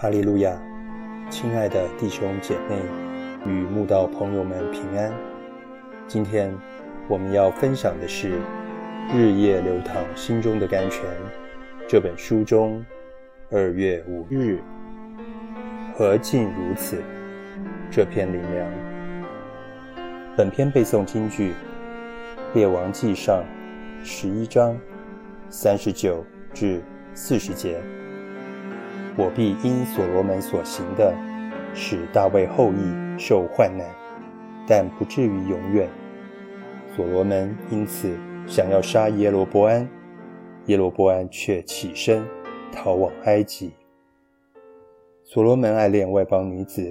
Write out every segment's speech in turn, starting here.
哈利路亚，亲爱的弟兄姐妹与慕道朋友们平安。今天我们要分享的是《日夜流淌心中的甘泉》这本书中二月五日“何竟如此”这篇灵粮。本篇背诵金句《列王记上》十一章三十九至四十节。我必因所罗门所行的，使大卫后裔受患难，但不至于永远。所罗门因此想要杀耶罗波安，耶罗波安却起身逃往埃及。所罗门爱恋外邦女子，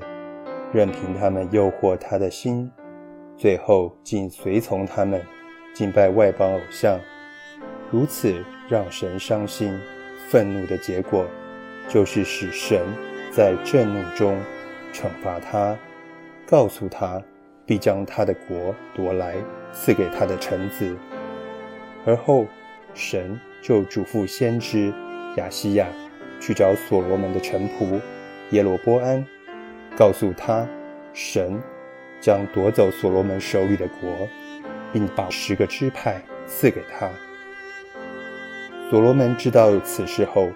任凭他们诱惑他的心，最后竟随从他们敬拜外邦偶像，如此让神伤心、愤怒的结果。就是使神在震怒中惩罚他，告诉他必将他的国夺来，赐给他的臣子。而后神就嘱咐先知亚西亚去找所罗门的臣仆耶罗波安，告诉他神将夺走所罗门手里的国，并把十个支派赐给他。所罗门知道此事后。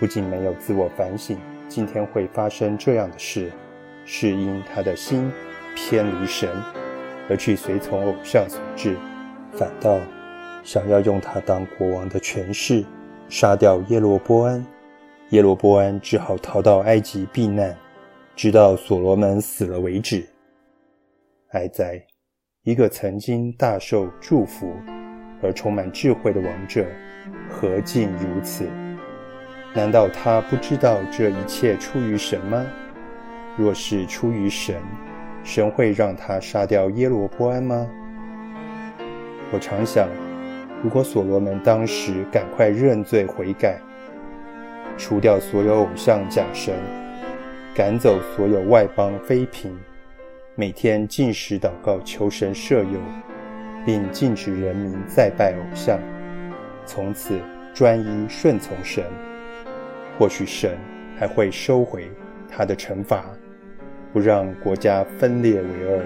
不仅没有自我反省，今天会发生这样的事，是因他的心偏离神，而去随从偶像所致，反倒想要用他当国王的权势杀掉耶罗波安。耶罗波安只好逃到埃及避难，直到所罗门死了为止。哀哉！一个曾经大受祝福而充满智慧的王者，何竟如此？难道他不知道这一切出于神吗？若是出于神，神会让他杀掉耶罗波安吗？我常想，如果所罗门当时赶快认罪悔改，除掉所有偶像假神，赶走所有外邦妃嫔，每天进食祷告求神赦宥，并禁止人民再拜偶像，从此专一顺从神。或许神还会收回他的惩罚，不让国家分裂为二。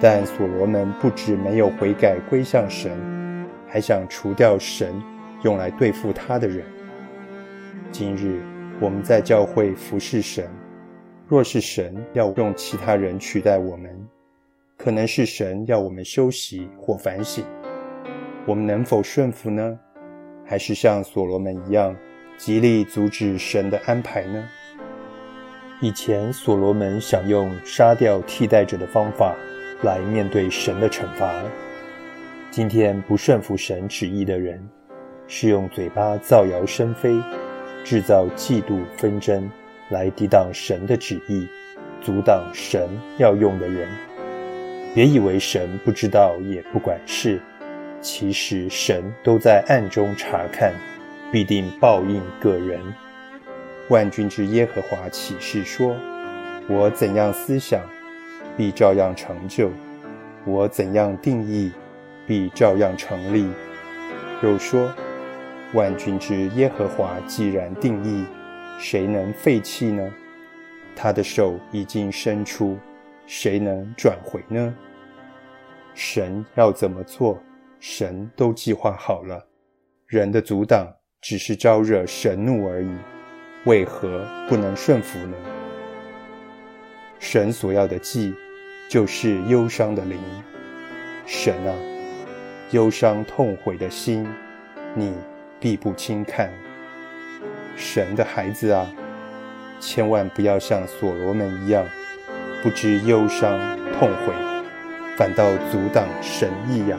但所罗门不止没有悔改归向神，还想除掉神用来对付他的人。今日我们在教会服侍神，若是神要用其他人取代我们，可能是神要我们休息或反省，我们能否顺服呢？还是像所罗门一样？极力阻止神的安排呢？以前所罗门想用杀掉替代者的方法来面对神的惩罚。今天不顺服神旨意的人，是用嘴巴造谣生非，制造嫉妒纷争来抵挡神的旨意，阻挡神要用的人。别以为神不知道也不管事，其实神都在暗中查看。必定报应个人。万军之耶和华启示说：“我怎样思想，必照样成就；我怎样定义，必照样成立。”又说：“万军之耶和华既然定义，谁能废弃呢？他的手已经伸出，谁能转回呢？神要怎么做，神都计划好了，人的阻挡。”只是招惹神怒而已，为何不能顺服呢？神所要的祭，就是忧伤的灵。神啊，忧伤痛悔的心，你必不轻看。神的孩子啊，千万不要像所罗门一样，不知忧伤痛悔，反倒阻挡神意呀。